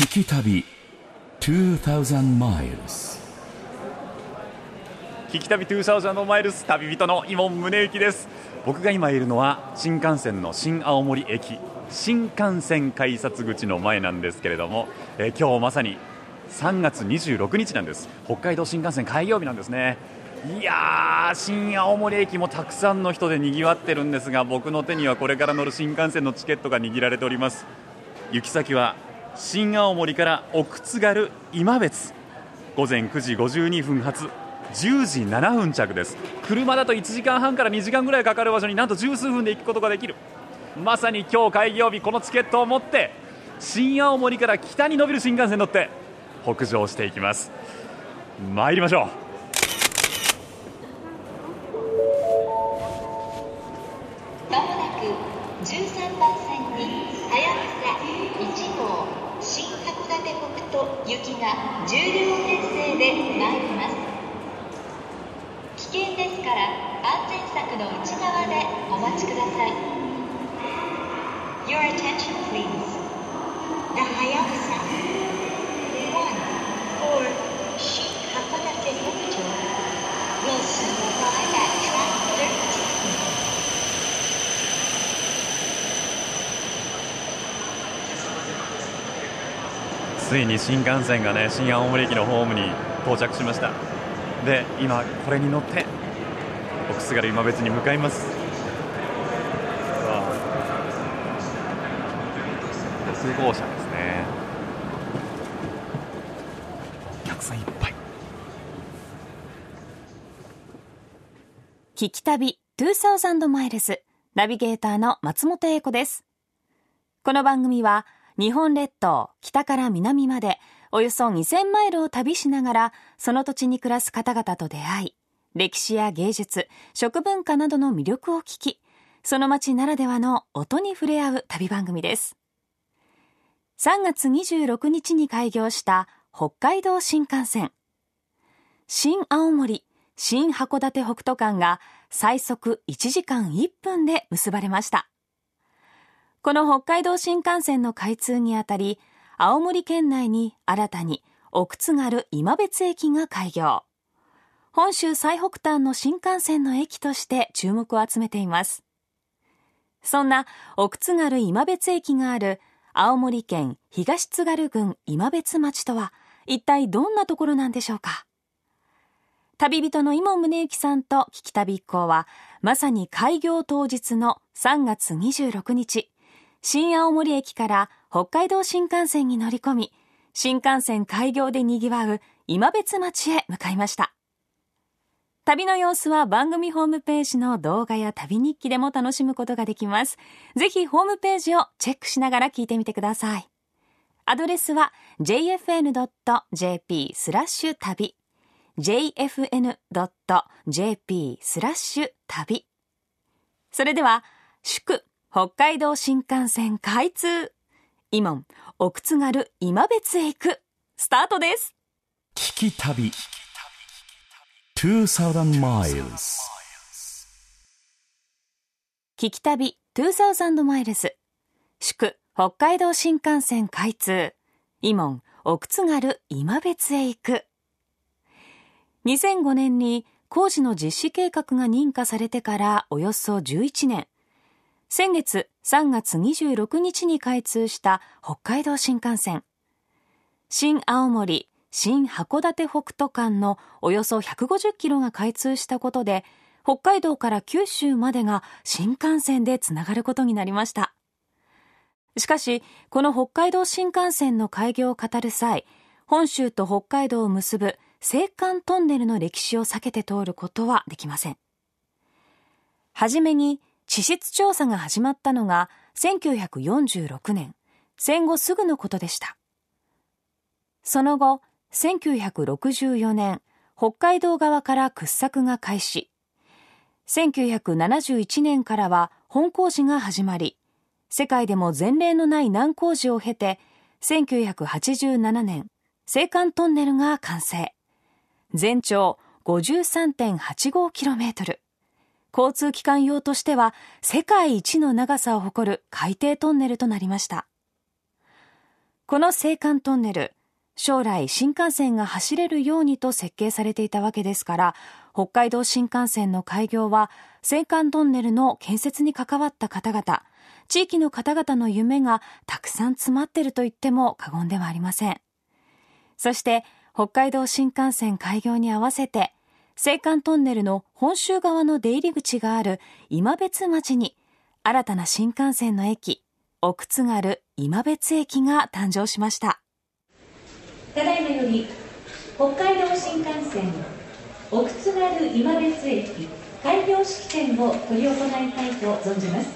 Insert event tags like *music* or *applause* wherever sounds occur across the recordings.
聞き旅2000 miles 聞き旅2000マイルス旅人の伊門宗行です。僕が今いるのは新幹線の新青森駅。新幹線改札口の前なんですけれども、え今日まさに3月26日なんです。北海道新幹線開業日なんですね。いやー新青森駅もたくさんの人で賑わってるんですが僕の手にはこれから乗る新幹線のチケットが握られております。行き先は新青森から奥津軽今別。午前9時52分発。10時7分着です。車だと1時間半から2時間ぐらいかかる場所になんと十数分で行くことができる。まさに今日開業日このチケットを持って新青森から北に伸びる新幹線に乗って北上していきます。参りましょう。北斗行きが10両編成で参ります。危険ですから安全柵の内側でお待ちください。Your attention please. The Hayabusa 1 for 新函館北斗 will soon arrive at track 13ついに新幹線がね新青森駅のホームに到着しました。で今これに乗って奥津軽今別に向かいます。わあ。6号車ですね。お客さんいっぱい。聞き旅2000マイルズナビゲーターの松本英子です。この番組は日本列島北から南までおよそ2000マイルを旅しながらその土地に暮らす方々と出会い、歴史や芸術、食文化などの魅力を聞き、その街ならではの音に触れ合う旅番組です。3月26日に開業した北海道新幹線。新青森、新函館北斗間が最速1時間1分で結ばれました。この北海道新幹線の開通にあたり、青森県内に新たに奥津軽今別駅が開業。本州最北端の新幹線の駅として注目を集めています。そんな奥津軽今別駅がある青森県東津軽郡今別町とは一体どんなところなんでしょうか旅人の伊門宗行さんと聞き旅一行はまさに開業当日の3月26日新青森駅から北海道新幹線に乗り込み新幹線開業で賑わう今別町へ向かいました。旅の様子は番組ホームページの動画や旅日記でも楽しむことができます。ぜひホームページをチェックしながら聞いてみてください。アドレスは jfn.jp スラッシュ旅。jfn.jp スラッシュ旅。それでは祝北海道新幹線開通。伊門奥津軽今別へ行くスタートです。聞き旅。2000 miles 聞き旅2000マイルズ祝北海道新幹線開通。伊門奥津軽今別へ行く2005年に工事の実施計画が認可されてからおよそ11年先月3月26日に開通した北海道新幹線。新青森新函館北斗間のおよそ150キロが開通したことで北海道から九州までが新幹線でつながることになりました。しかしこの北海道新幹線の開業を語る際本州と北海道を結ぶ青函トンネルの歴史を避けて通ることはできません。はじめに地質調査が始まったのが1946年。戦後すぐのことでした。その後1964年北海道側から掘削が開始。1971年からは本工事が始まり世界でも前例のない難工事を経て1987年青函トンネルが完成。全長 53.85km 交通機関用としては世界一の長さを誇る海底トンネルとなりましたこの青函トンネル、将来新幹線が走れるようにと設計されていたわけですから、北海道新幹線の開業は青函トンネルの建設に関わった方々、地域の方々の夢がたくさん詰まっていると言っても過言ではありません。そして北海道新幹線開業に合わせて青函トンネルの本州側の出入り口がある今別町に新たな新幹線の駅奥津軽今別駅が誕生しました。ただいまより北海道新幹線奥津軽今別駅開業式典を執り行いたいと存じます。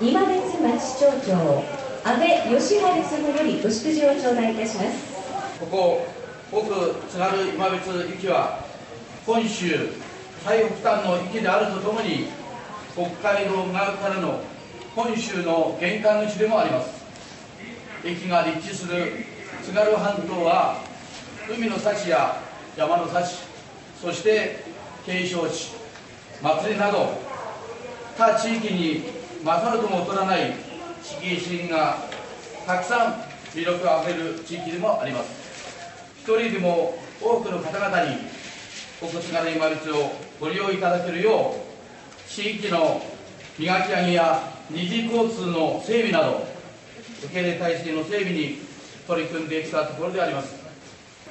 今別町町長安倍義治様よりご祝辞を頂戴いたします。ここ奥津軽今別駅は本州最北端の域であるとともに北海道側からの本州の玄関口でもあります。駅が立地する津軽半島は海の幸や山の幸そして景勝地祭りなど他地域に勝るとも劣らない地域資源がたくさん魅力あふれる地域でもあります。一人でも多くの方々に奥津軽今別をご利用いただけるよう地域の磨き上げや二次交通の整備など受け入れ体制の整備に取り組んできたところであります。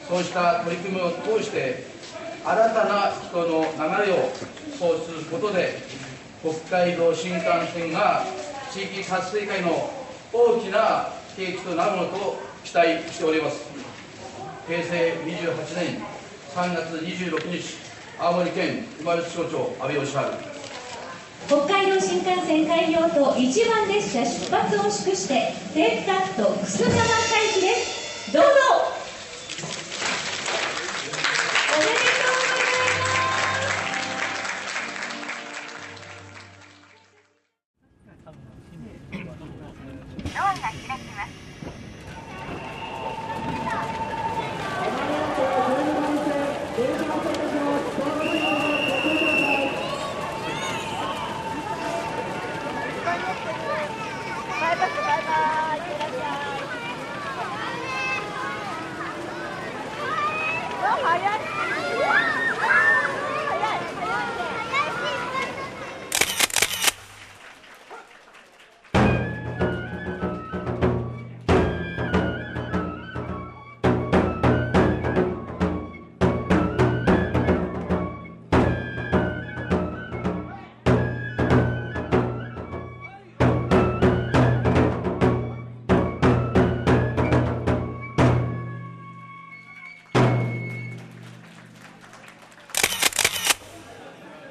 そうした取り組みを通して新たな人の流れを創出することで北海道新幹線が地域活性化への大きな契機となるのと期待しております。平成28年3月26日青森県今別町長安倍義治北海道新幹線開業と1番列車出発を祝してテープカット楠川会期です。どうぞ。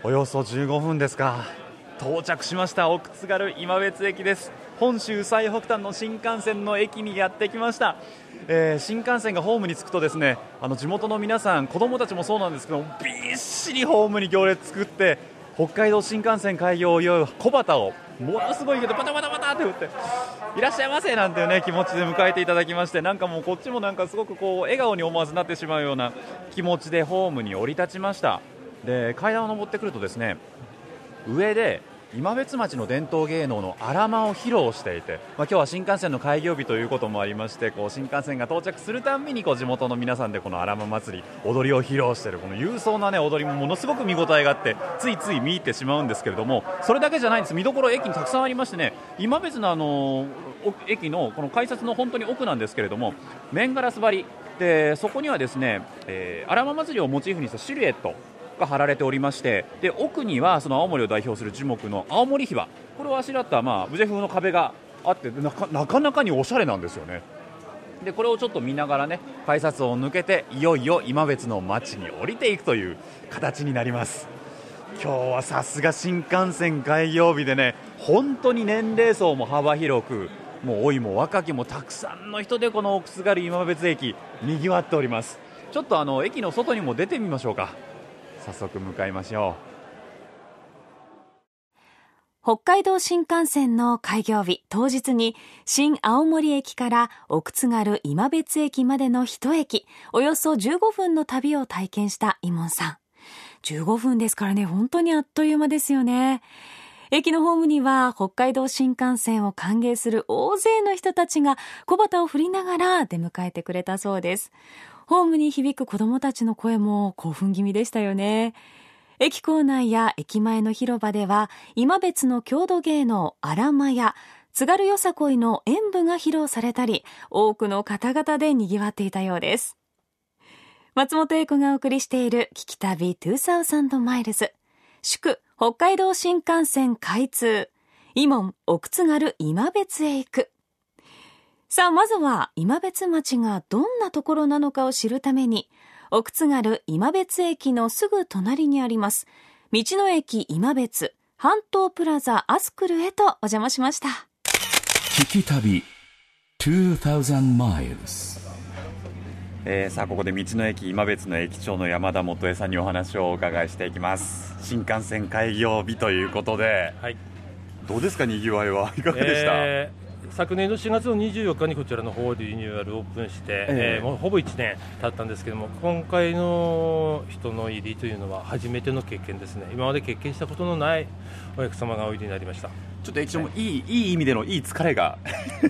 およそ15分ですか。到着しました。奥津軽今別駅です。本州最北端の新幹線の駅にやってきました、えー、新幹線がホームに着くとですねあの地元の皆さん子供たちもそうなんですけどびっしりホームに行列作って北海道新幹線開業を祝う小旗をものすごいけどバタバタバタって打っていらっしゃいませなんていうね気持ちで迎えていただきましてなんかもうこっちもなんかすごくこう笑顔に思わずなってしまうような気持ちでホームに降り立ちました。で階段を上ってくるとですね上で今別町の伝統芸能の荒間を披露していて、まあ、今日は新幹線の開業日ということもありましてこう新幹線が到着するたびにこう地元の皆さんでこの荒間祭り踊りを披露しているこの勇壮な、ね、踊りもものすごく見応えがあってついつい見入ってしまうんですけれどもそれだけじゃないんです。見どころ駅にたくさんありましてね今別のあの駅のこの改札の本当に奥なんですけれども面ガラス張り。でそこにはですね、えー、荒間祭りをモチーフにしたシルエットが貼られておりましてで奥にはその青森を代表する樹木の青森檜これをあしらった、まあ、無風の壁があってなかなかにおしゃれなんですよね。でこれをちょっと見ながらね改札を抜けていよいよ今別の街に降りていくという形になります。今日はさすが新幹線開業日でね本当に年齢層も幅広くもう老いも若きもたくさんの人でこの奥津軽今別駅にぎわっております。ちょっとあの駅の外にも出てみましょうか。早速向かいましょう。北海道新幹線の開業日当日に新青森駅から奥津軽今別駅までの一駅およそ15分の旅を体験したイモンさん。15分ですからね本当にあっという間ですよね。駅のホームには北海道新幹線を歓迎する大勢の人たちが小旗を振りながら出迎えてくれたそうです。ホームに響く子供たちの声も興奮気味でしたよね。駅構内や駅前の広場では今別の郷土芸能アラマや津軽よさこいの演舞が披露されたり多くの方々で賑わっていたようです。松本英子がお送りしている聞き旅2000マイルズ。祝北海道新幹線開通。伊門奥津軽今別へ行く。さあまずは今別町がどんなところなのかを知るために奥津軽今別駅のすぐ隣にあります道の駅今別半島プラザアスクルへとお邪魔しました。聞き旅2000 miles えーさあここで道の駅今別の駅長の山田元江さんにお話をお伺いしていきます。新幹線開業日ということではい、どうですかにぎわいは。いかがでした、えー昨年の4月の24日にこちらの方でリニューアルオープンして、ええ。えーもうほぼ1年経ったんですけども今回の人の入りというのは初めての経験ですね。今まで経験したことのないお客様がおいでになりました、ちょっと駅長もい。い,、い、い意味でのいい疲れが。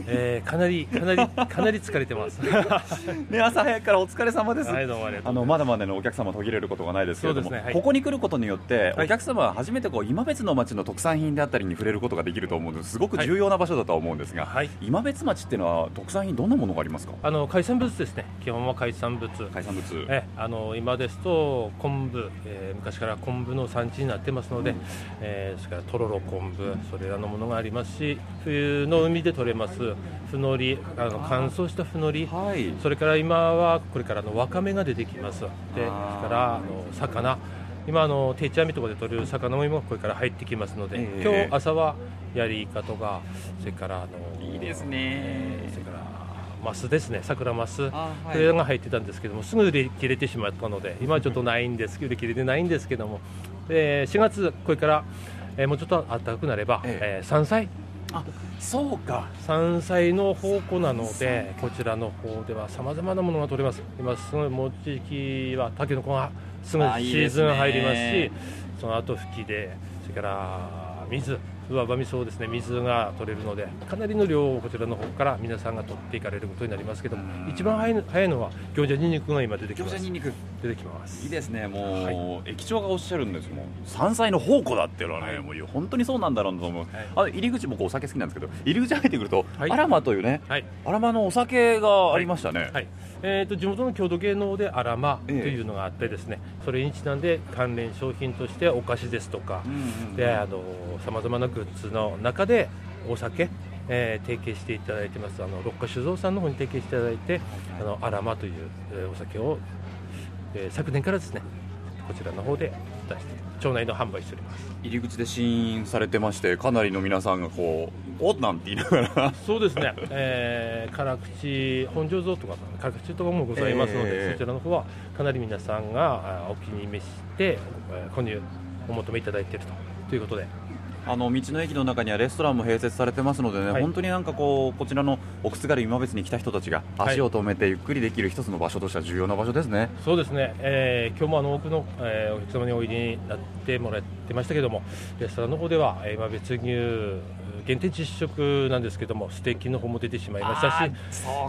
えーかなりかなりかなり疲れてます。は *laughs* ね朝早くからお疲れ様です、いどうもああのまだまだのお客様途切れることがないですけれども、ねはい。ここに来ることによって、はい。お客様は初めてこう今別の町の特産品であったりに触れることができると思うのですごく重要な場所だとは思うんですが、はい。今別町っていうのは特産品どんなものがありますか？あの海産物ですね。基本は海産物。海産物。えあの今ですと昆布、えー昔から昆布の産地になってますので、えーそれからとろろ昆布それらのものがありますし冬の海で取れますふのりあの乾燥したふのりはい。それから今はこれからのわかめが出てきます。でそれからあの魚。今あの定置網とかで取れる魚も今これから入ってきますので、ええ。今日朝はヤリイカとかそれからあのいいですね。えーそれからマスですね。桜マス。あはい。それが入ってたんですけどもすぐ売り切れてしまったので今はちょっとないんです売り切れてないんですけども、えー4月これから、えーもうちょっと暖かくなれば、ええ。ー山菜。あそうか。山菜の宝庫なのでこちらの方ではさまざまなものが取れます。今すごいもう時期はたけのこがすぐシーズン入りますしその後吹きでそれから水上場味噌ですね。水が取れるのでかなりの量をこちらの方から皆さんが取っていかれることになりますけども一番早いの早いのは餃子ニンニクが今出てきます。餃子にんにく出てきます。いいですねもう、は駅長がおっしゃるんですもん山菜の宝庫だっていうのはね、はい。もう本当にそうなんだろうなと思う、あ入り口僕お酒好きなんですけど入り口入ってくると、はい。アラマというねはい。アラマのお酒がありましたね、はい。えー、と地元の郷土芸能でアラマとえ。えいうのがあってですね、それにちなんで関連商品としてお菓子ですとかさまざまなグッズの中でお酒、えー提携していただいてます。あの六花酒造さんの方に提携していただいてあのアラマという、えーお酒を、えー昨年からですねこちらの方で出して町内の販売しております。入り口で試飲されてましてかなりの皆さんがこうおっなんて言いながら。そうですね、えー、辛口本醸造とか辛口とかもございますので、ええそちらの方はかなり皆さんがあお気に召して、えー購入お求めいただいているとということであの道の駅の中にはレストランも併設されてますのでね、はい。本当になんかこうこちらの奥津軽今別に来た人たちがはい。足を止めてゆっくりできる一つの場所としては重要な場所ですね、そうですね、えー今日もあの多くの、えーお客様においでになってもらってましたけどもレストランの方では、えー今別牛限定実食なんですけどもステーキの方も出てしまいましたし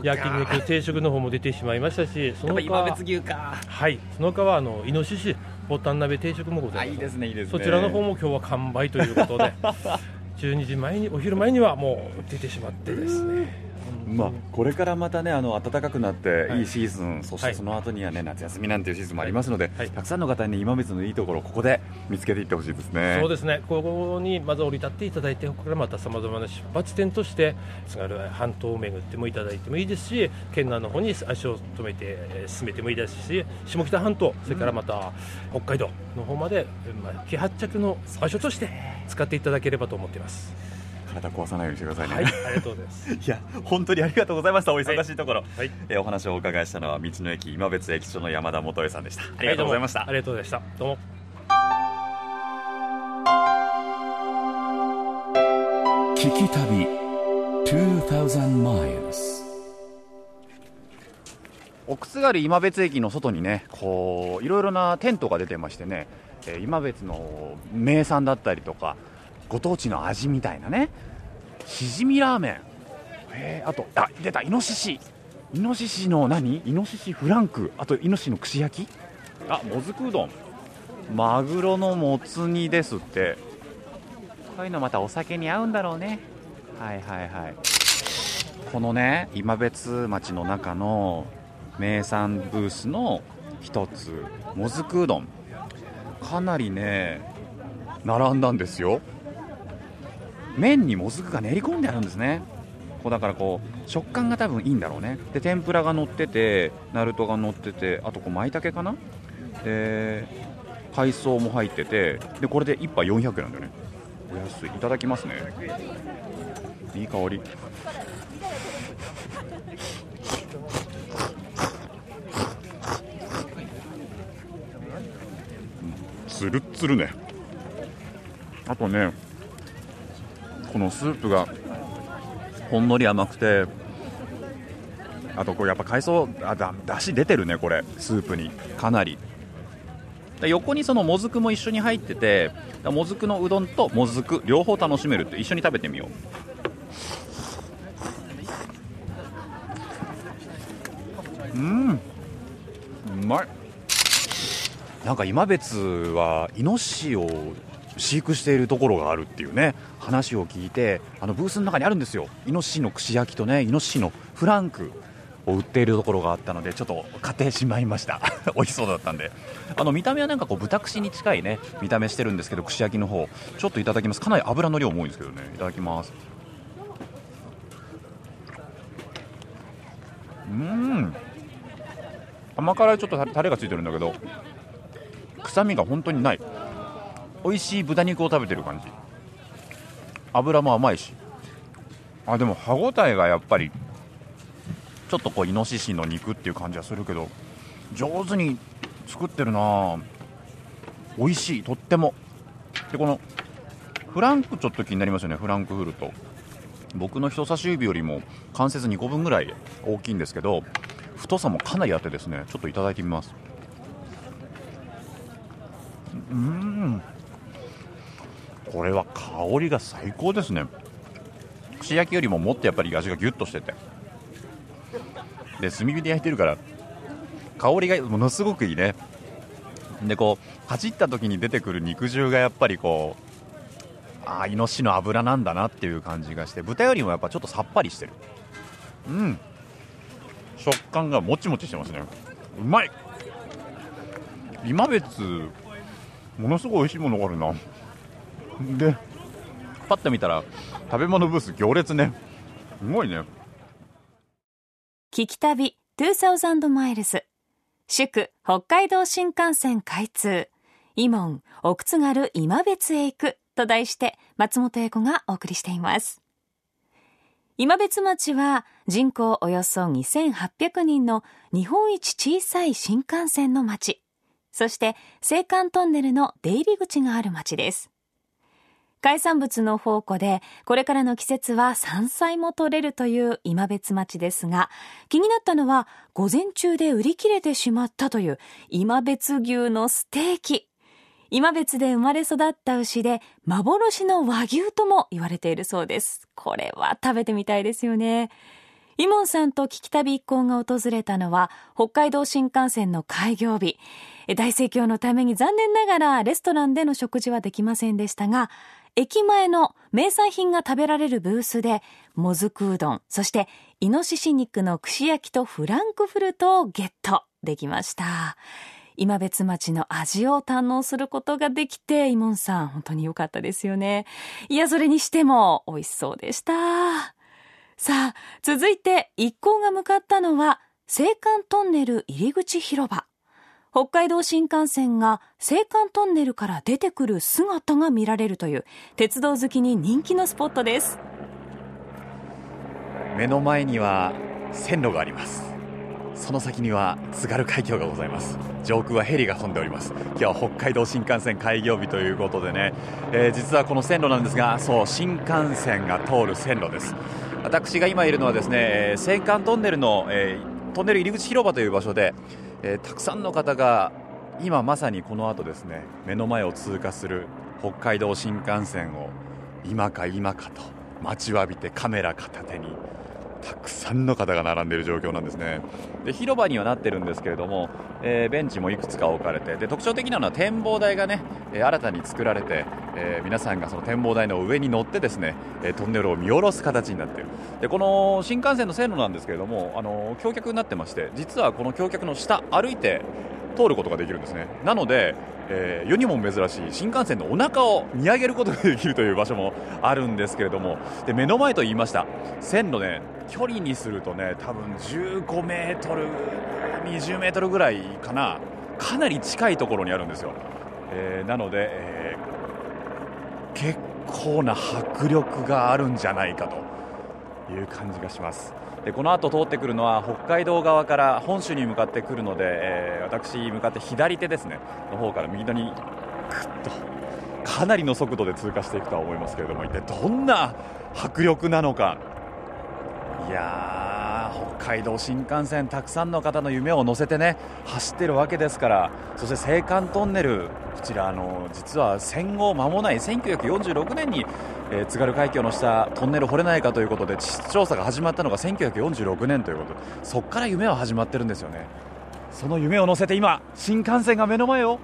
焼肉定食の方も出てしまいましたしその他牛か。はい。その他はあのイノシシボタン鍋定食もございます。あいいですねいいですね。そちらの方も今日は完売ということで *laughs* 12時前にお昼前にはもう出てしまってですねまあ、これからまたねあの暖かくなってはい。いいシーズン、そしてはいその後にはね夏休みなんていうシーズンもありますので、はい。たくさんの方に今別のいいところをここで見つけていってほしいですね。そうですね、ここにまず降り立っていただいて、ここからまたさまざまな出発点として、津軽半島を巡ってもいただいてもいいですし、県南の方に足を止めてえー進めてもいいですし、下北半島、それからまた北海道の方まで、まあ、起発着の場所として使っていただければと思っています。体壊さないようにしてくださいね。はい、ありがとうございます。*laughs* いや本当にありがとうございましたお忙しいところ、はいえーお話をお伺いしたのは道の駅今別駅長の山田元恵さんでしたありがとうございました、ありがとうございました。どうも。聞き旅2000 miles 奥津軽今別駅の外にねこういろいろなテントが出てましてね、えー今別の名産だったりとかご当地の味みたいなね。しじみラーメン。へーあとあ出た。イノシシ。イノシシの何？イノシシフランク。あとイノシシの串焼き？あもずくうどん。マグロのもつ煮ですって。こういうのまたお酒に合うんだろうね。はいはいはい。このね今別町の中の名産ブースの一つもずくうどん。かなりね並んだんですよ麺にもずくが練り込んであるんですね。こうだからこう食感が多分いいんだろうね。で天ぷらが乗っててナルトが乗っててあとこう舞茸かな？で海藻も入っててでこれで1杯400円なんだよね。お安い。いただきますね。いい香り。つるっつるね。あとねこのスープがほんのり甘くてあとこれやっぱ海藻あだだし出てるねこれスープに。かなり。横にそのもずくも一緒に入っててもずくのうどんともずく両方楽しめるって一緒に食べてみよう。うん。うまい。なんか今別はイノシシを飼育しているところがあるっていうね話を聞いてあのブースの中にあるんですよ。イノシシの串焼きとねイノシシのフランクを売っているところがあったのでちょっと買ってしまいました。*laughs* 美味しそうだったんで。あの見た目はなんかこう豚串に近いね見た目してるんですけど串焼きの方。ちょっといただきます。かなり油の量も多いんですけどね。いただきます。うん。甘辛いちょっとタレがついてるんだけど臭みが本当にない。美味しい豚肉を食べてる感じ。油も甘いし。あでも歯ごたえがやっぱりちょっとこうイノシシの肉っていう感じはするけど上手に作ってるな。美味しい。とっても。でこのフランクちょっと気になりますよね。フランクフルト。僕の人差し指よりも関節2個分ぐらい大きいんですけど太さもかなりあってですね。ちょっといただいてみます。うん。これは香りが最高ですね。串焼きよりももっとやっぱり味がギュッとしてて。で炭火で焼いてるから香りがものすごくいいね。でこうパチった時に出てくる肉汁がやっぱりこうああイノシシの脂なんだなっていう感じがして豚よりもやっぱちょっとさっぱりしてる。うん。食感がもちもちしてますね。うまい。今別ものすごい美味しいものがあるな。でパッと見たら食べ物ブース行列ね。すごいね。聞き旅2000マイルス祝北海道新幹線開通。イモン奥津軽今別へ行く。と題して松本英子がお送りしています。今別町は人口およそ2800人の日本一小さい新幹線の町。そして青函トンネルの出入り口がある町です海産物の宝庫でこれからの季節は山菜も取れるという今別町ですが気になったのは午前中で売り切れてしまったという今別牛のステーキ。今別で生まれ育った牛で幻の和牛とも言われているそうです。これは食べてみたいですよね。イモンさんと聞き旅一行が訪れたのは北海道新幹線の開業日。大盛況のために残念ながらレストランでの食事はできませんでしたが駅前の名産品が食べられるブースでもずくうどんそしてイノシシ肉の串焼きとフランクフルトをゲットできました。今別町の味を堪能することができてイモンさん本当に良かったですよね。いやそれにしても美味しそうでした。さあ続いて一行が向かったのは青函トンネル入り口広場。北海道新幹線が青函トンネルから出てくる姿が見られるという鉄道好きに人気のスポットです。目の前には線路があります。その先には津軽海峡がございます。上空はヘリが飛んでおります。今日は北海道新幹線開業日ということでね、えー、実はこの線路なんですがそう新幹線が通る線路です。私が今いるのはですね青函トンネルの、えー、トンネル入り口広場という場所でえー、たくさんの方が今まさにこの後ですね目の前を通過する北海道新幹線を今か今かと待ちわびてカメラ片手にたくさんの方が並んでいる状況なんですね。で広場にはなってるんですけれども、えーベンチもいくつか置かれてで特徴的なのは展望台がね、え新たに作られて、えー皆さんがその展望台の上に乗ってですね、えトンネルを見下ろす形になっている。でこの新幹線の線路なんですけれどもあの橋脚になってまして実はこの橋脚の下歩いて通ることができるんですね。なので、えー世にも珍しい新幹線のお腹を見上げることができるという場所もあるんですけれどもで目の前と言いました。線路ね距離にするとね多分15メートル20メートルぐらいかな。かなり近いところにあるんですよ、えーなので、えー結構な迫力があるんじゃないかという感じがします。この後通ってくるのは北海道側から本州に向かってくるので、えー私向かって左手ですね。の方から右手にぐっとかなりの速度で通過していくとは思いますけれども一体どんな迫力なのか。いやー北海道新幹線たくさんの方の夢を乗せてね走ってるわけですからそして青函トンネルこちらあの実は戦後間もない1946年に、えー津軽海峡の下トンネル掘れないかということで地質調査が始まったのが1946年ということでそこから夢は始まってるんですよね。その夢を乗せて今新幹線が目の前を。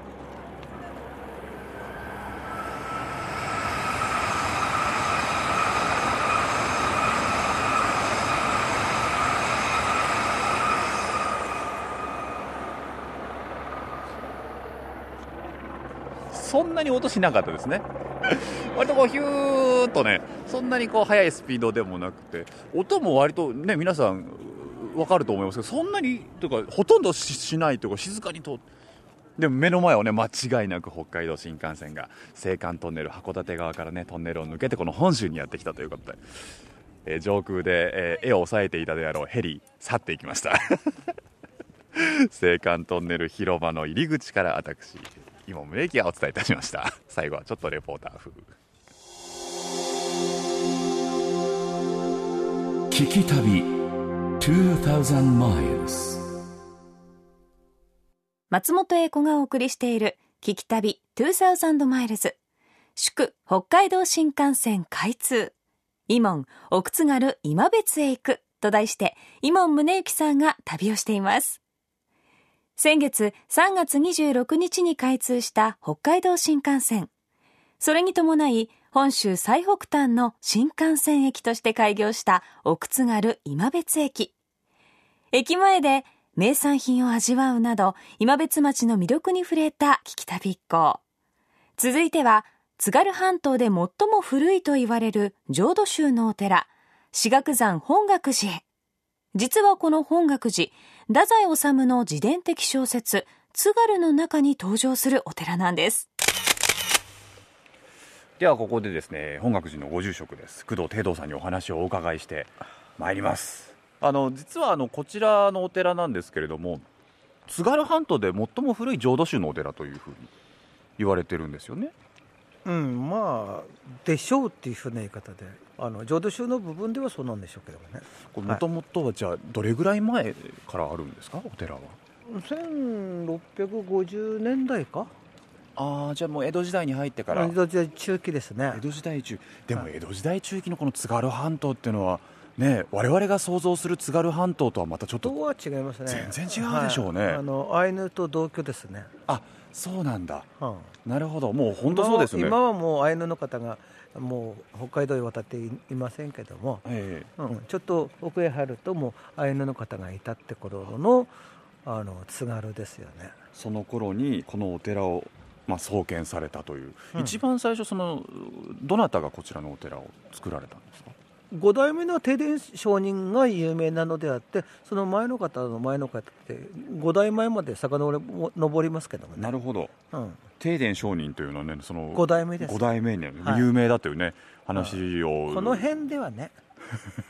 そんなに音しなかったですね。割とこうヒューッとねそんなにこう速いスピードでもなくて音も割とね皆さん分かると思いますけどそんなにというかほとんどししないというか静かにとでも目の前をね間違いなく北海道新幹線が青函トンネル函館側からねトンネルを抜けてこの本州にやってきたということで、えー上空で、えー絵を押さえていたであろうヘリ去っていきました。*laughs* 青函トンネル広場の入り口から私今宗行がお伝えいたしました。最後はちょっとレポーター風。聞き旅2000 miles 松本英子がお送りしている聞き旅2000マイルズ祝北海道新幹線開通。イモン奥津軽今別へ行くと題してイモン宗行さんが旅をしています。先月3月26日に開通した北海道新幹線。それに伴い本州最北端の新幹線駅として開業した奥津軽今別駅。駅前で名産品を味わうなど今別町の魅力に触れた聞き旅一行。続いては津軽半島で最も古いと言われる浄土宗のお寺志岳山本岳寺へ。実はこの本岳寺太宰治の自伝的小説津軽の中に登場するお寺なんです。ではここでですね本岳寺のご住職です。工藤貞道さんにお話をお伺いしてまいります。あの実はあのこちらのお寺なんですけれども津軽半島で最も古い浄土宗のお寺というふうに言われてるんですよね。うん、まあでしょうっていうふうな言い方であの浄土宗の部分ではそうなんでしょうけどもね。もともとはじゃあどれぐらい前からあるんですか？お寺は。1650年代か？ああじゃあもう江戸時代に入ってから。江戸時代中期ですね。江戸時代中でも江戸時代中期のこの津軽半島っていうのはね我々が想像する津軽半島とはまたちょっととは違いますね。全然違うでしょうね。はい。あのアイヌと同居ですね、あそうなんだ。うん。なるほど。もう本当そうですよね。今はもうアイヌの方がもう北海道へ渡っていいませんけども、ええ。うん、ちょっと奥へ入るともうアイヌの方がいたって頃のあの津軽ですよね。その頃にこのお寺を、まあ、創建されたという、うん。一番最初そのどなたがこちらのお寺を作られたんですか？五代目の停電上人が有名なのであってその前の方の前の方って五代前まで遡りますけどもね、なるほど。うん、定伝上人というのはねその五代目です。五代目にはい。有名だというね、話を。この辺ではね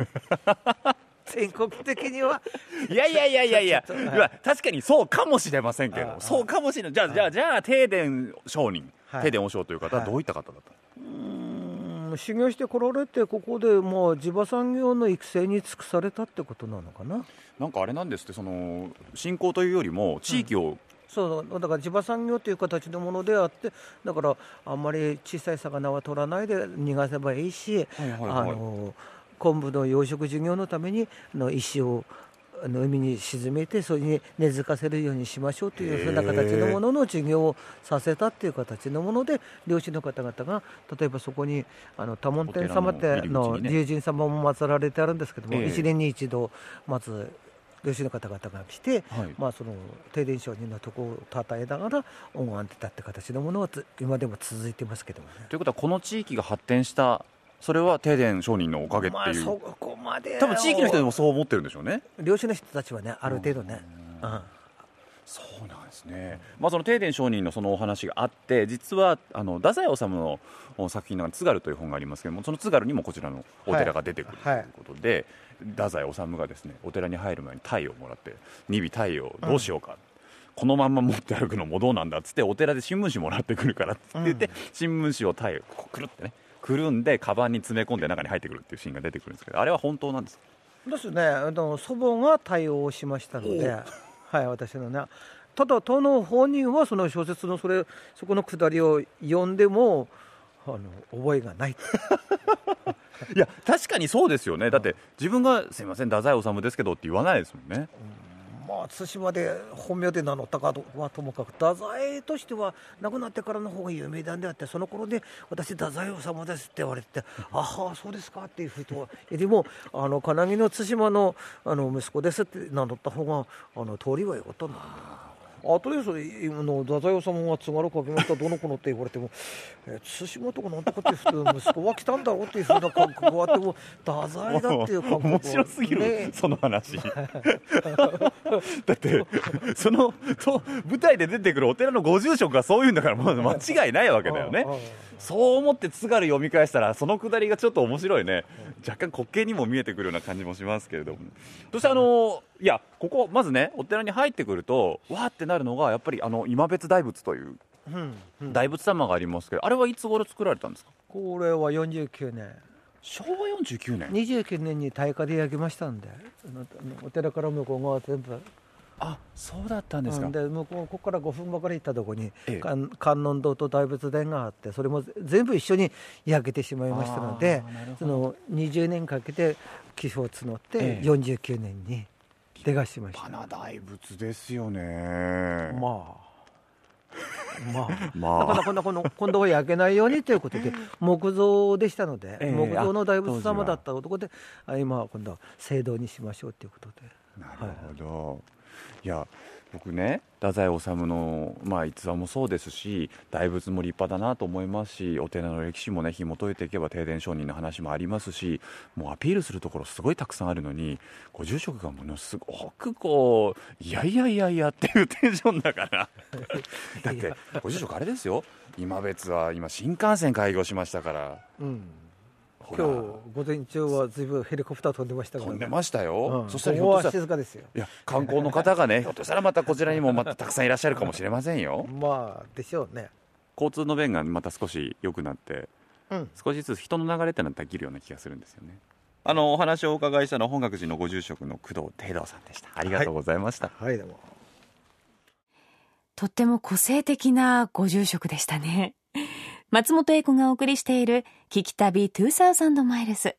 *laughs* 全国的には。いやいやいやいや。いやはい確かにそうかもしれませんけど。そうかもしれない。じゃあじゃあじゃあ定伝上人、はい。定伝和尚という方ははい。どういった方だったうん修行してこられてここでもう地場産業の育成に尽くされたってことなのかな？なんかあれなんですってその信仰というよりも地域をそうだから地場産業という形のものであってだからあんまり小さい魚は取らないで逃がせばいいし、はいはいはい。あの昆布の養殖事業のためにあの石をあの海に沈めてそれに根付かせるようにしましょうというふうな形のものの事業をさせたっていう形のもので漁師の方々が例えばそこにあの多聞天様っての龍神様も祀られてあるんですけども、ええ。一年に一度まず漁師の方々が来て、はい。まあ、その停電承認のところをたたえながら恩を当てたって形のものはつ今でも続いてますけどもね。ということはこの地域が発展したそれは停電商人のおかげってまあ、いう、そこまで多分地域の人でもそう思ってるんでしょうね。漁師の人たちはねある程度ね、うん。そうなんですね、まあ、その停電商人のそのお話があって実はあの太宰治のお作品の津軽という本がありますけどもその津軽にもこちらのお寺が出てくるとはいいうことで、太宰治がですねお寺に入る前に太陽をもらって2尾太陽どうしようか、このまんま持って歩くのもどうなんだっつってお寺で新聞紙もらってくるからっつって言って、新聞紙を太陽こうくるってねくるんでカバンに詰め込んで中に入ってくるっていうシーンが出てくるんですけどあれは本当なんですか？ですね。あの祖母が対応をしましたので、はい、*laughs* 私のね。ただ当の本人はその小説のそれそこのくだりを読んでもあの覚えがない。*laughs* いや確かにそうですよね。だって自分がすいません太宰治ですけどって言わないですもんねまあ対馬で本名で名乗ったかはともかく太宰としては亡くなってからの方が有名なんであってその頃で私太宰治ですって言われてああそうですかっていうふうとよりもあの金木の対馬のあの息子ですって名乗った方があの通りはよかったんだあとりあえず今の太宰治が津軽かけましたどの子のって言われても、*laughs* えー対馬とかなんとかっていう普通息子は来たんだろうっていうふうな感覚があっても太宰だっていう感覚は面白すぎる、ね。その話。*laughs* だってそのと舞台で出てくるお寺のご住職がそういうんだからもう間違いないわけだよねそう思って津軽読み返したらそのくだりがちょっと面白いね。若干滑稽にも見えてくるような感じもしますけれどもそしてあのいやここまずねお寺に入ってくるとわーってなるのがやっぱりあの今別大仏という大仏様がありますけどあれはいつ頃作られたんですか？これは49年。昭和49年。29年に大火で焼きましたんでお寺から向こう側全部あそうだったんですか、うんで向こうここから5分ばかり行ったところに、ええ。観観音堂と大仏殿があってそれも全部一緒に焼けてしまいましたのでその20年かけて寄付を募ってええ。49年に出がしました、立派な大仏ですよね。まあ。まあ、*laughs* まあ。だからこんなこの今度は焼けないようにということで *laughs* 木造でしたので、ええ木造の大仏様だった男であ今は今度は聖堂にしましょうということで。なるほど、い、や僕ね太宰治の、まあ、逸話もそうですし大仏も立派だなと思いますしお寺の歴史もね紐解いていけば停電商人の話もありますしもうアピールするところすごいたくさんあるのにご住職がものすごくこういやいやいやいやっていうテンションだから。*laughs* だってご住職あれですよ。今別は今新幹線開業しましたから。うん。ほ今日ら午前中はずいぶんヘリコプター飛んでましたから、飛んでましたよ、うん。そしたらひょっとしたら静かですよ。いや観光の方がね *laughs* ひょっとしたらまたこちらにもまたたくさんいらっしゃるかもしれませんよ。まあでしょうね。交通の便がまた少し良くなってうん。少しずつ人の流れってのはできるような気がするんですよね。あのお話をお伺いしたのは本覚寺のご住職の工藤貞道さんでした。ありがとうございました、はいでも。とっても個性的なご住職でしたね。松本英子がお送りしている聞き旅2000マイルズ。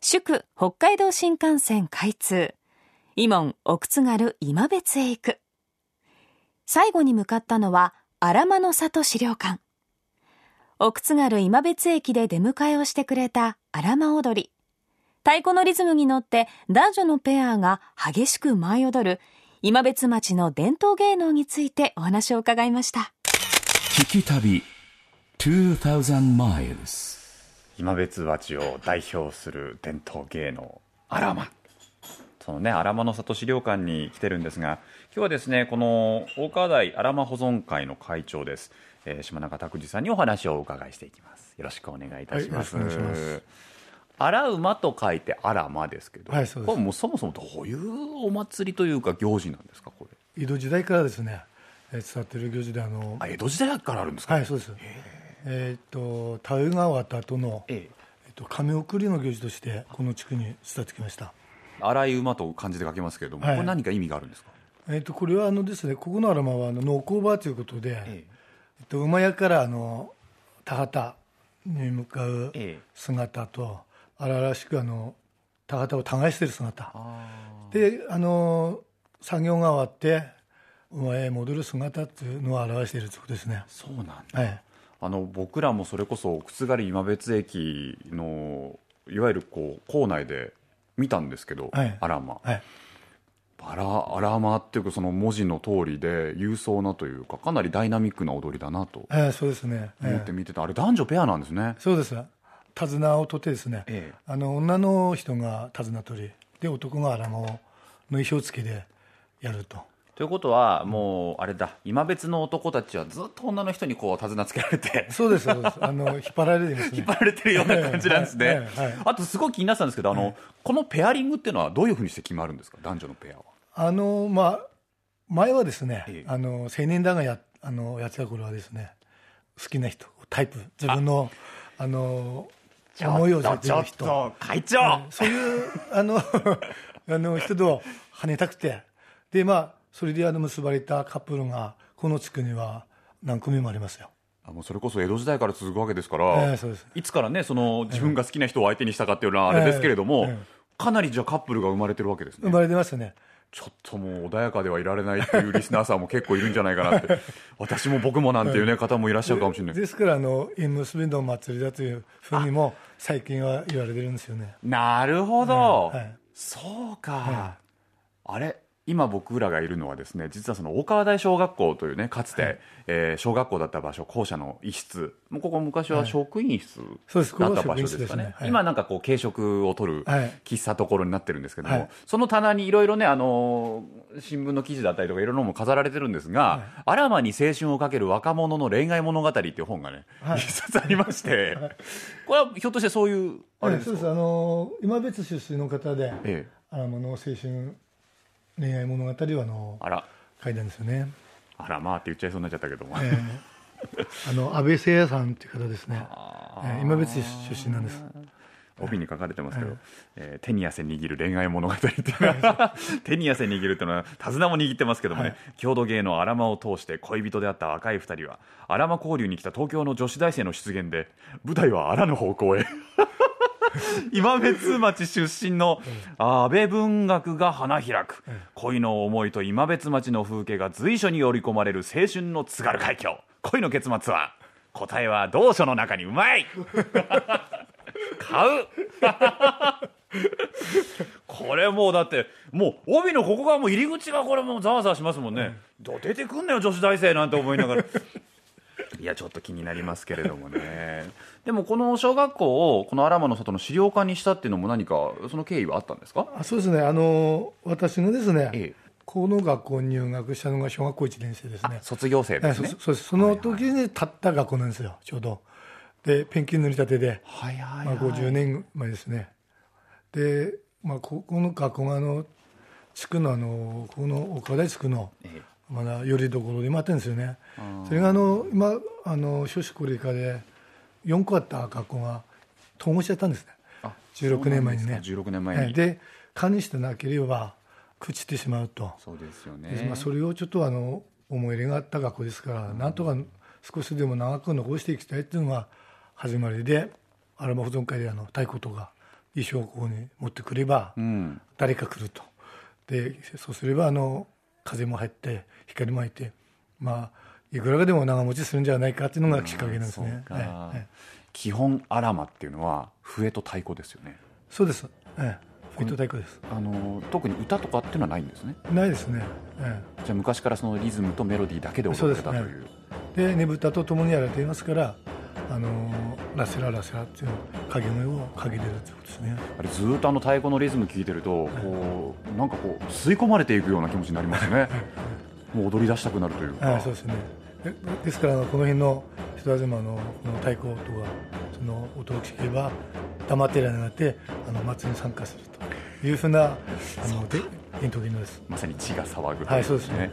祝北海道新幹線開通。伊門奥津軽今別へ行く。最後に向かったのは荒間の里資料館。奥津軽今別駅で出迎えをしてくれた荒間踊り。太鼓のリズムに乗って男女のペアが激しく舞い踊る今別町の伝統芸能についてお話を伺いました。聞き旅今別町を代表する伝統芸能荒間そのね荒間の里資料館に来てるんですが今日はですねこの大川台荒間保存会の会長です、えー島中拓司さんにお話をお伺いしていきます。よろしくお願いいたします、はいよろしくお願いします。荒馬と書いて荒間ですけど、はいそうです。これもうそもそもどういうお祭りというか行事なんですかこれ。江戸時代からですねえー伝わっている行事であのあ江戸時代からあるんですか、はいそうですえーっと田植えが終わった後のええ。えっと亀送りの行事としてこの地区に伝わってきました。荒い馬と漢字で書きますけれども、はい。これ何か意味があるんですか？えっとこれはあのですねここのアラマはあの農工場ということで、ええ。っと、馬屋からあの田畑に向かうええ。姿と、荒々しくあの田畑を耕している姿。あであの作業が終わって馬屋へ戻る姿っていうのを表しているということですね。そうなんだ。はいあの僕らもそれこそ靴狩今別駅のいわゆるこう構内で見たんですけど、はい。アラマ、は。い。バラアラマっていうかその文字の通りで勇壮なというかかなりダイナミックな踊りだなとええそうですね、ええ。思って見てた、あれ男女ペアなんですね。そうです。手綱を取ってですね、ええ。あの女の人が手綱取りで男が荒間をの衣装付きでやるとということはもうあれだ。今別の男たちはずっと女の人にこう手綱つけられて。そうですそうです。あの引っ張られてますね。引っ張られてるような感じなんですね、はいはいはい。あとすごい気になってたんですけどあの、このペアリングっていうのはどういうふうにして決まるんですか？男女のペアは。あのまあ前はですね、ええ。あの青年団がやあのやってた頃はですね好きな人タイプ自分のあの思いをちょっとちょっされてる人。と会長、そういうあの *laughs* あの人と跳ねたくて。でまあそれであの結ばれたカップルがこの地区には何組もありますよ。あもうそれこそ江戸時代から続くわけですから、ええそうです。いつからねその自分が好きな人を相手にしたかっていうのはあれですけれども、ええ。えかなりじゃあカップルが生まれてるわけですね。生まれてますね。ちょっともう穏やかではいられないっていうリスナーさんも結構いるんじゃないかなって。*laughs* 私も僕もなんていうね方もいらっしゃるかもしれない。ですからあの縁結びの祭りだというふうにも最近は言われてるんですよね。なるほど、はい。そうか、はあれ今僕らがいるのはですね実はその大川台小学校というねかつて、えー小学校だった場所校舎の一室。もうここ昔は職員室だった場所ですかね室ですね。はい。今なんかこう軽食を取るはい。喫茶ところになってるんですけども、はい。その棚にいろいろねあのー新聞の記事だったりとかいろいろなものも飾られてるんですが「あらまに青春をかける若者の恋愛物語」っていう本がね、はい。一冊ありまして、これはひょっとしてそういうあれですか、そうです。あの今別出身の方でええ。あの青春恋愛物語をあのあら。書いたんですよね、あらまあって言っちゃいそうになっちゃったけども、ええ。あの安倍誠也さんっていう方ですね、ええ今別出身なんです。帯に書かれてますけど、はいえー手に汗握る恋愛物語っていうのは *laughs* 手に汗握るっていうのは手綱も握ってますけどもね、はい。郷土芸のアラマを通して恋人であった若い二人はアラマ交流に来た東京の女子大生の出現で舞台はあらぬ方向へ *laughs* 今別町出身の安倍文学が花開く。恋の思いと今別町の風景が随所に織り込まれる青春の津軽海峡。恋の結末は答えは同書の中にうまい。買う。*laughs* これもうだってもう帯のここがもう入り口がこれもうざわざわしますもんね、どう出てくんなよ女子大生なんて思いながらいやちょっと気になりますけれどもね。*laughs* でもこの小学校をこのアラマの里の資料館にしたっていうのも何かその経緯はあったんですか？あそうですね。あの私がですね、ええ。この学校に入学したのが小学校1年生ですね。卒業生ですね。ええそそうです。その時に立った学校なんですよちょうど。でペンキ塗り立てで、はいはいまあ、50年前ですね。で、まあ、ここの学校があの地区のあのこの岡田地区のええまだよりどころでもあったんですよね。それがあの今あの少子高齢化で4個あった学校が統合しちゃったんですね。あ16年前にね。そうなんですか。16年前に。はいで管理してなければ朽ちてしまうと、そうですよでねまあ、それをちょっとあの思い入れがあった学校ですから、なんとか少しでも長く残していきたいっていうのが始まりでアラマ保存会であの太鼓とか衣装をここに持ってくればうん。誰か来ると。でそうすればあの風も入って光も入ってまあいくらかでも長持ちするんじゃないかっていうのがきっかけなんですね、はいはい基本アラマっていうのは笛と太鼓ですよね。そうです、ええ、フィット太鼓です。あの特に歌とかっていうのはないんですね。ないですね、えじゃあ昔からそのリズムとメロディーだけで踊ってたという。でね。ぶたとともにやられていますからあのラセララセラっていう掛け声をかけてるってことですねあれずーっとあの太鼓のリズム聞いてるとこうなんかこう吸い込まれていくような気持ちになりますねもう踊り出したくなるというかはい、そうですね。でですから、この辺の人たちもあのこの太鼓とか、その音を聞けば、黙っていられなくて、あの祭りに参加するというふうな、あので伝統芸能です。まさに血が騒ぐとはいい、そうですね。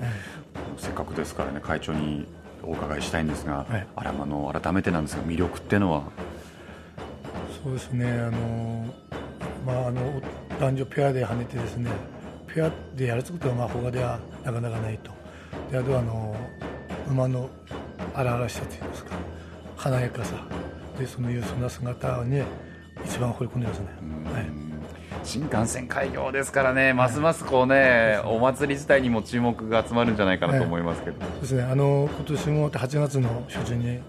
せっかくですからね会長にお伺いしたいんですが、はい。アラマの改めてなんですが魅力っていうのは？そうですね。あの、まあ、あの、男女ペアで跳ねてですね、ペアでやることはまあ他ではなかなかないと。であとはあの馬の荒々しさといいますか華やかさ。でそのいうそんな姿に一番惚れ込んでますね、はい、新幹線開業ですからね、ますますこうね、お祭り自体にも注目が集まるんじゃないかなと思いますけど、そうですね。あの今年も8月の初旬に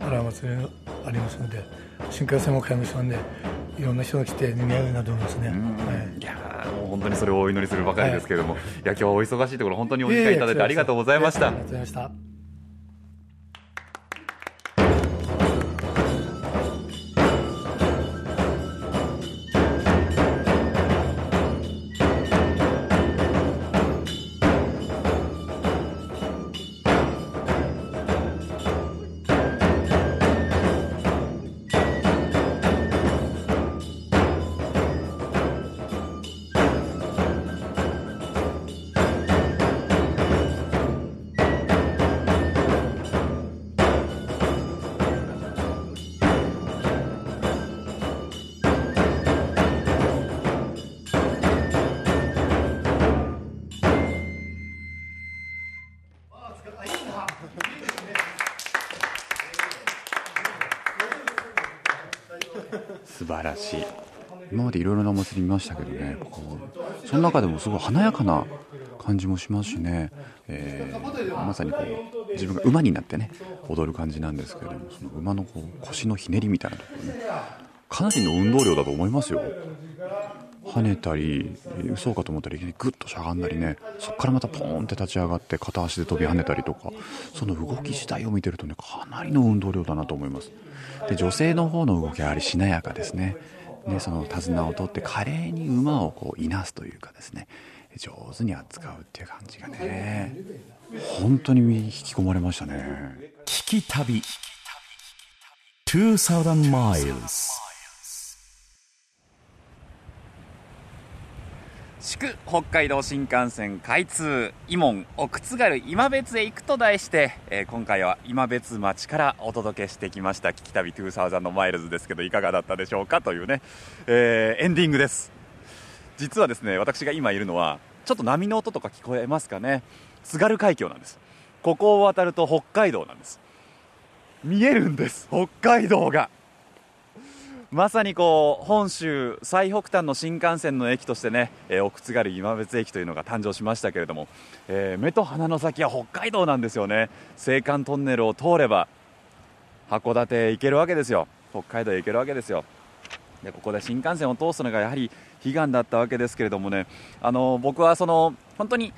荒祭りがありますので新幹線も開業したんでいろんな人が来て賑わうなると思いますね、はい。いやーもう本当にそれをお祈りするばかりですけれども、い、や今日はお忙しいところ本当にお時間いただいてありがとうございました。ありがとうございましたし今までいろいろなお祭り見ましたけどねこうその中でもすごい華やかな感じもしますしね、えーまさにこう自分が馬になってね踊る感じなんですけどもその馬のこう腰のひねりみたいなところねかなりの運動量だと思いますよ。跳ねたりそうかと思ったらいきなりグッとしゃがんだりね。そこからまたポーンって立ち上がって片足で飛び跳ねたりとか。その動き自体を見てるとねかなりの運動量だなと思います。で女性の方の動きはやはりしなやかですね。でその手綱を取って華麗に馬をこういなすというかですね。上手に扱うっていう感じがね本当に引き込まれましたね。聞き旅。2000 miles 祝北海道新幹線開通伊門奥津軽今別へ行くと題して、えー今回は今別町からお届けしてきました「聞き旅2000のマイルズ」ですけどいかがだったでしょうかというね、えーエンディングです。実はですね私が今いるのはちょっと波の音とか聞こえますかね。津軽海峡なんです。ここを渡ると北海道なんです。見えるんです北海道が。まさにこう本州最北端の新幹線の駅としてね、えー奥津軽今別駅というのが誕生しましたけれども、えー目と鼻の先は北海道なんですよね。青函トンネルを通れば函館へ行けるわけですよ。北海道へ行けるわけですよ。でここで新幹線を通すのがやはり悲願だったわけですけれどもね。あの僕はその本当に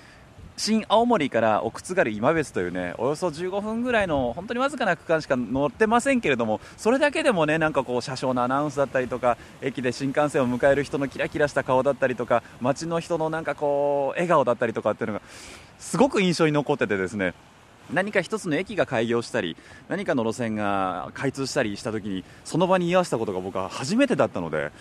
新青森から奥津軽今別というねおよそ15分ぐらいの本当にわずかな区間しか乗ってませんけれどもそれだけでもねなんかこう車掌のアナウンスだったりとか駅で新幹線を迎える人のキラキラした顔だったりとか街の人のなんかこう笑顔だったりとかっていうのがすごく印象に残っててですね。何か一つの駅が開業したり何かの路線が開通したりした時にその場に居合わせたことが僕は初めてだったので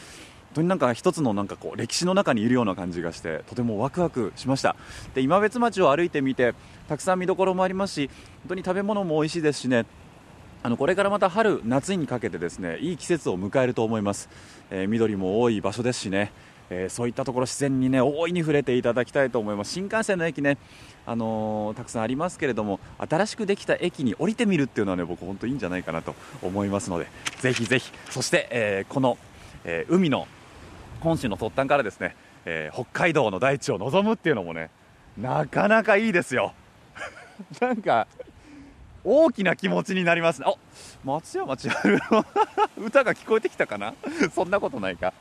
当になんか一つのなんかこう歴史の中にいるような感じがしてとてもワクワクしました。で今別町を歩いてみてたくさん見どころもありますし本当に食べ物も美味しいですしね。あのこれからまた春、夏にかけてですねいい季節を迎えると思います、えー緑も多い場所ですしね、えーそういったところ自然にね大いに触れていただきたいと思います。新幹線の駅ね、あのーたくさんありますけれども新しくできた駅に降りてみるっていうのはね僕本当いいんじゃないかなと思いますのでぜひぜひそして、えーこの、えー海の本州の突端からですね、えー北海道の大地を望むっていうのもねなかなかいいですよ。*laughs* なんか大きな気持ちになりますね。あ松山千春の *laughs* 歌が聞こえてきたかな？*laughs* そんなことないか。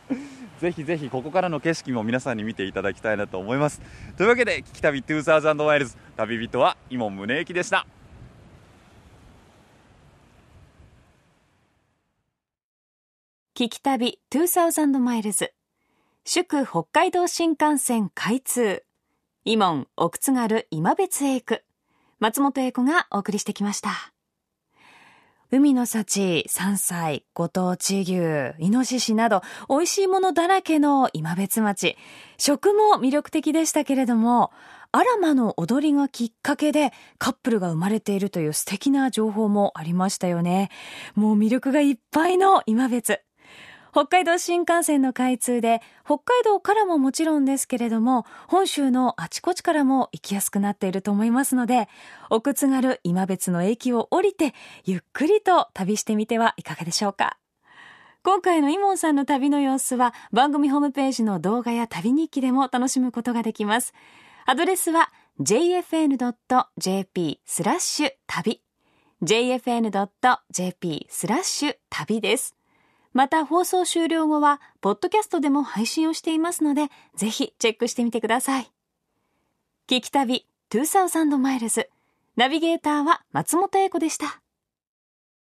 ぜひぜひここからの景色も皆さんに見ていただきたいなと思います。というわけで「聞き旅2000マイルズ」旅人は今宗行でした。聞き旅2000マイルズ。祝北海道新幹線開通。伊門奥津軽今別へ行く松本英子がお送りしてきました。海の幸、山菜、ご当地牛、イノシシなど美味しいものだらけの今別町。食も魅力的でしたけれどもアラマの踊りがきっかけでカップルが生まれているという素敵な情報もありましたよね。もう魅力がいっぱいの今別。北海道新幹線の開通で、北海道からももちろんですけれども、本州のあちこちからも行きやすくなっていると思いますので、奥津軽今別の駅を降りて、ゆっくりと旅してみてはいかがでしょうか。今回のイモンさんの旅の様子は番組ホームページの動画や旅日記でも楽しむことができます。アドレスは jfn.jp スラッシュ旅 jfn.jp スラッシュ旅です。また放送終了後は、ポッドキャストでも配信をしていますので、ぜひチェックしてみてください。聞き旅2000マイルズ。ナビゲーターは松本英子でした。